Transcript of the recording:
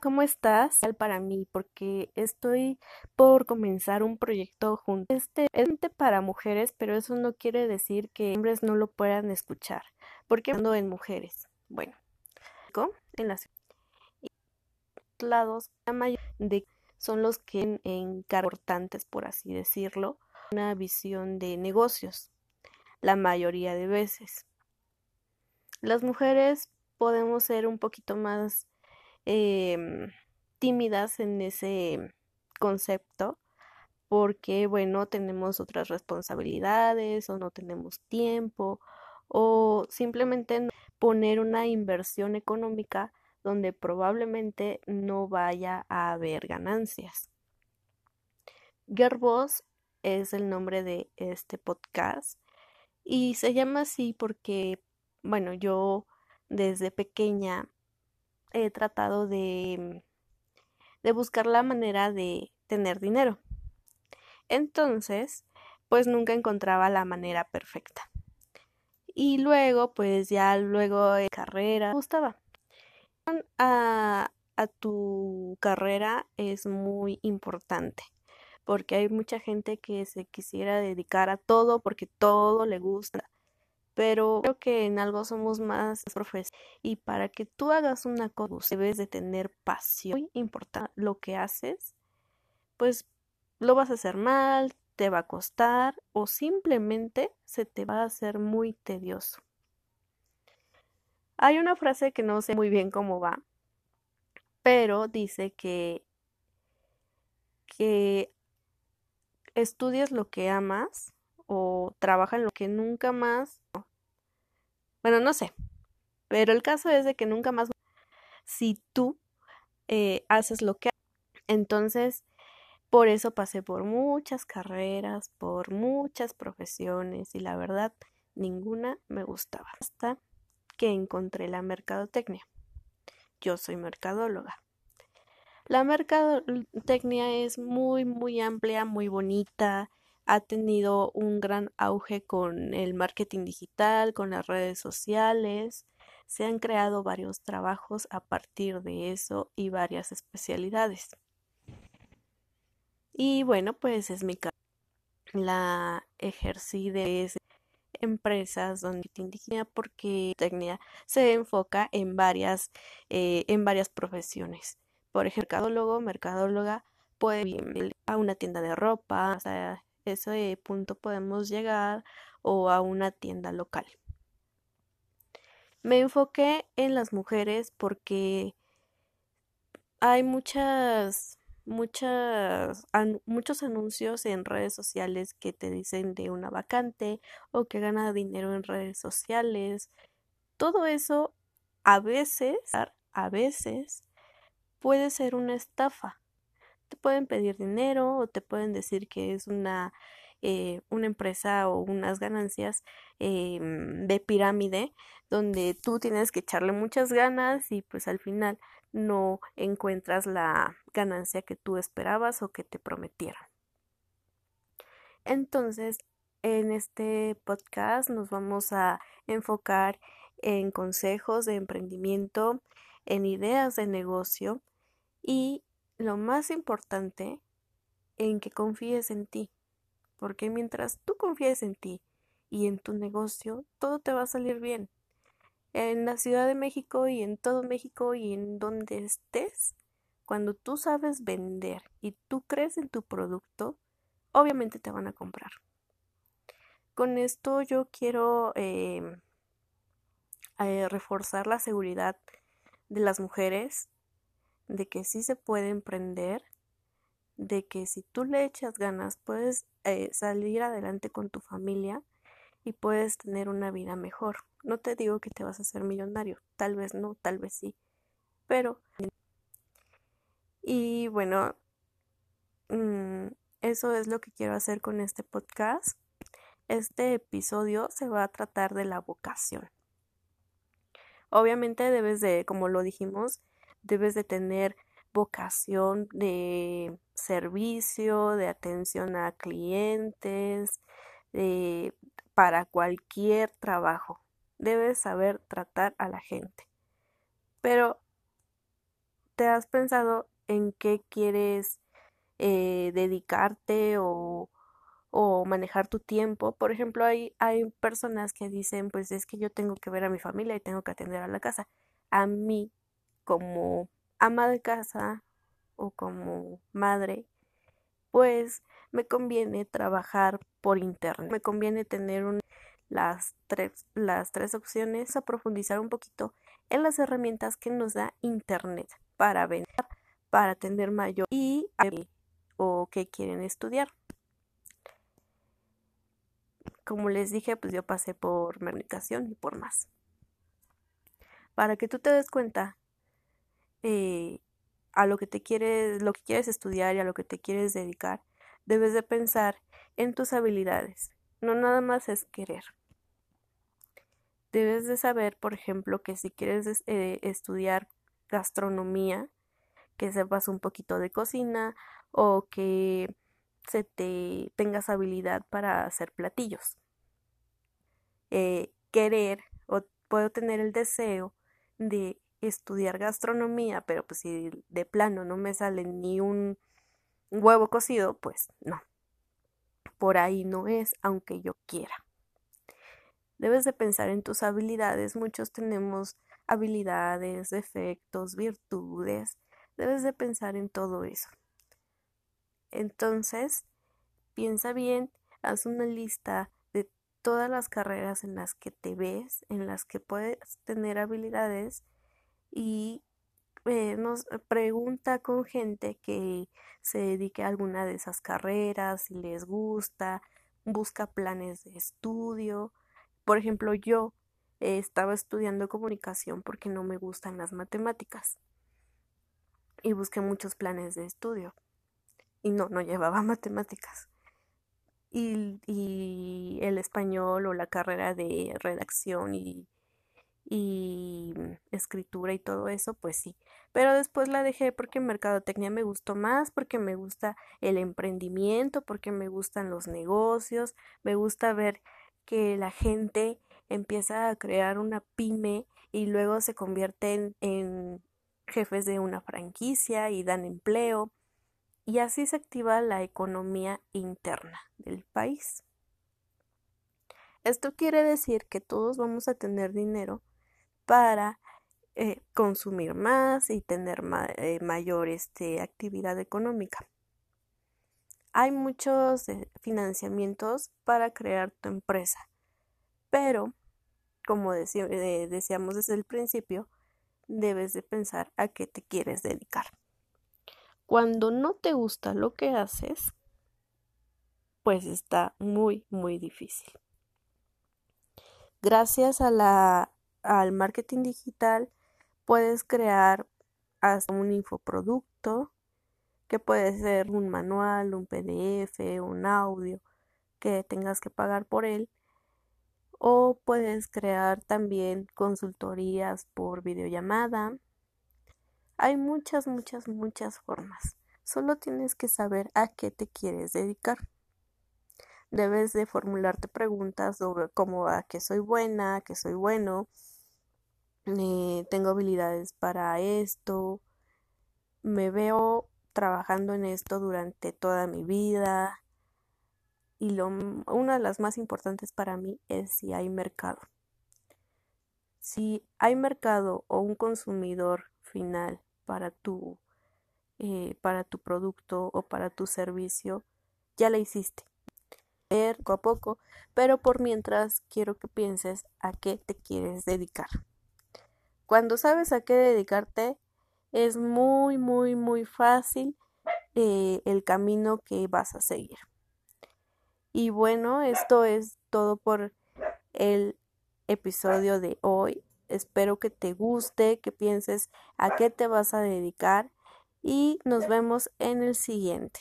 ¿cómo estás? Para mí, porque estoy por comenzar un proyecto junto. Este es para mujeres, pero eso no quiere decir que hombres no lo puedan escuchar. Porque ando en mujeres. Bueno, en las lados, la mayoría de son los que importantes, por así decirlo, una visión de negocios. La mayoría de veces. Las mujeres podemos ser un poquito más Em, tímidas en ese concepto porque, bueno, tenemos otras responsabilidades o no tenemos tiempo o simplemente poner una inversión económica donde probablemente no vaya a haber ganancias. Girlboss es el nombre de este podcast y se llama así porque, bueno, yo desde pequeña he tratado de, de buscar la manera de tener dinero. Entonces, pues nunca encontraba la manera perfecta. Y luego, pues ya luego de carrera, me gustaba. A, a tu carrera es muy importante porque hay mucha gente que se quisiera dedicar a todo porque todo le gusta pero creo que en algo somos más profes y para que tú hagas una cosa debes de tener pasión muy importante lo que haces pues lo vas a hacer mal te va a costar o simplemente se te va a hacer muy tedioso. Hay una frase que no sé muy bien cómo va pero dice que que estudies lo que amas o trabaja en lo que nunca más. Bueno, no sé. Pero el caso es de que nunca más. Si tú eh, haces lo que. Entonces, por eso pasé por muchas carreras, por muchas profesiones y la verdad, ninguna me gustaba. Hasta que encontré la mercadotecnia. Yo soy mercadóloga. La mercadotecnia es muy, muy amplia, muy bonita, ha tenido un gran auge con el marketing digital, con las redes sociales. Se han creado varios trabajos a partir de eso y varias especialidades. Y bueno, pues es mi caso. La ejercí de empresas donde digital porque técnica se enfoca en varias, eh, en varias profesiones. Por ejemplo, mercadólogo, mercadóloga puede ir a una tienda de ropa, ese punto podemos llegar o a una tienda local. Me enfoqué en las mujeres porque hay muchas muchas muchos anuncios en redes sociales que te dicen de una vacante o que gana dinero en redes sociales. Todo eso a veces, a veces puede ser una estafa pueden pedir dinero o te pueden decir que es una, eh, una empresa o unas ganancias em, de pirámide donde tú tienes que echarle muchas ganas y pues al final no encuentras la ganancia que tú esperabas o que te prometieron. Entonces, en este podcast nos vamos a enfocar en consejos de emprendimiento, en ideas de negocio y lo más importante en que confíes en ti, porque mientras tú confíes en ti y en tu negocio, todo te va a salir bien. En la Ciudad de México y en todo México y en donde estés, cuando tú sabes vender y tú crees en tu producto, obviamente te van a comprar. Con esto yo quiero em, eh, reforzar la seguridad de las mujeres de que sí se puede emprender, de que si tú le echas ganas puedes eh, salir adelante con tu familia y puedes tener una vida mejor. No te digo que te vas a hacer millonario, tal vez no, tal vez sí, pero... Y bueno, mm, eso es lo que quiero hacer con este podcast. Este episodio se va a tratar de la vocación. Obviamente debes de, como lo dijimos, debes de tener vocación de servicio, de atención a clientes, para cualquier trabajo. Debes saber tratar a la gente. Pero ¿te has pensado en qué quieres eh, dedicarte o, o, manejar tu tiempo? Por ejemplo, hay, hay personas que dicen, pues es que yo tengo que ver a mi familia y tengo que atender a la casa. A mí, como ama de casa o como madre, pues me conviene trabajar por internet. Me conviene tener las, tres, las tres opciones a profundizar un poquito en las herramientas que nos da internet para vender, para tener mayor y o que quieren estudiar. Como les dije, pues yo pasé por comunicación y por más. Para que tú te des cuenta eh, a lo que te quieres, lo que quieres estudiar y a lo que te quieres dedicar, debes de pensar en tus habilidades. No nada más es querer. Debes de saber, por ejemplo, que si quieres eh, estudiar gastronomía, que sepas un poquito de cocina o que se te tengas habilidad para hacer platillos. Eh, querer o puedo tener el deseo de estudiar gastronomía, pero pues si de plano no me sale ni un huevo cocido, pues no. Por ahí no es, aunque yo quiera. Debes de pensar en tus habilidades. Muchos tenemos habilidades, defectos, virtudes. Debes de pensar en todo eso. Entonces, piensa bien, haz una lista de todas las carreras en las que te ves, en las que puedes tener habilidades y eh, nos pregunta con gente que se dedique a alguna de esas carreras, si les gusta, busca planes de estudio. Por ejemplo, yo estaba estudiando comunicación porque no me gustan las matemáticas y busqué muchos planes de estudio y no, no llevaba matemáticas. Y, y el español o la carrera de redacción y y mm, escritura y todo eso, pues sí. Pero después la dejé porque mercadotecnia me gustó más, porque me gusta el emprendimiento, porque me gustan los negocios, me gusta ver que la gente empieza a crear una pyme y luego se convierten en jefes de una franquicia y dan empleo y así se activa la economía interna del país. Esto quiere decir que todos vamos a tener dinero para eh, consumir más y tener eh, mayor este, actividad económica. Hay muchos eh, financiamientos para crear tu empresa, pero como decíamos desde el principio, debes de pensar a qué te quieres dedicar. Cuando no te gusta lo que haces, pues está muy, muy difícil. Gracias a la al marketing digital puedes crear hasta un infoproducto que puede ser un manual, un PDF, un audio que tengas que pagar por él o puedes crear también consultorías por videollamada. Hay muchas, muchas, muchas formas. Solo tienes que saber a qué te quieres dedicar debes de formularte preguntas sobre cómo a qué soy buena, a qué soy bueno, eh, tengo habilidades para esto, me veo trabajando en esto durante toda mi vida y lo, una de las más importantes para mí es si hay mercado. Si hay mercado o un consumidor final para tu, eh, para tu producto o para tu servicio, ya la hiciste. Poco a poco, pero por mientras quiero que pienses a qué te quieres dedicar. Cuando sabes a qué dedicarte, es muy, muy, muy fácil eh, el camino que vas a seguir. Y bueno, esto es todo por el episodio de hoy. Espero que te guste, que pienses a qué te vas a dedicar y nos vemos en el siguiente.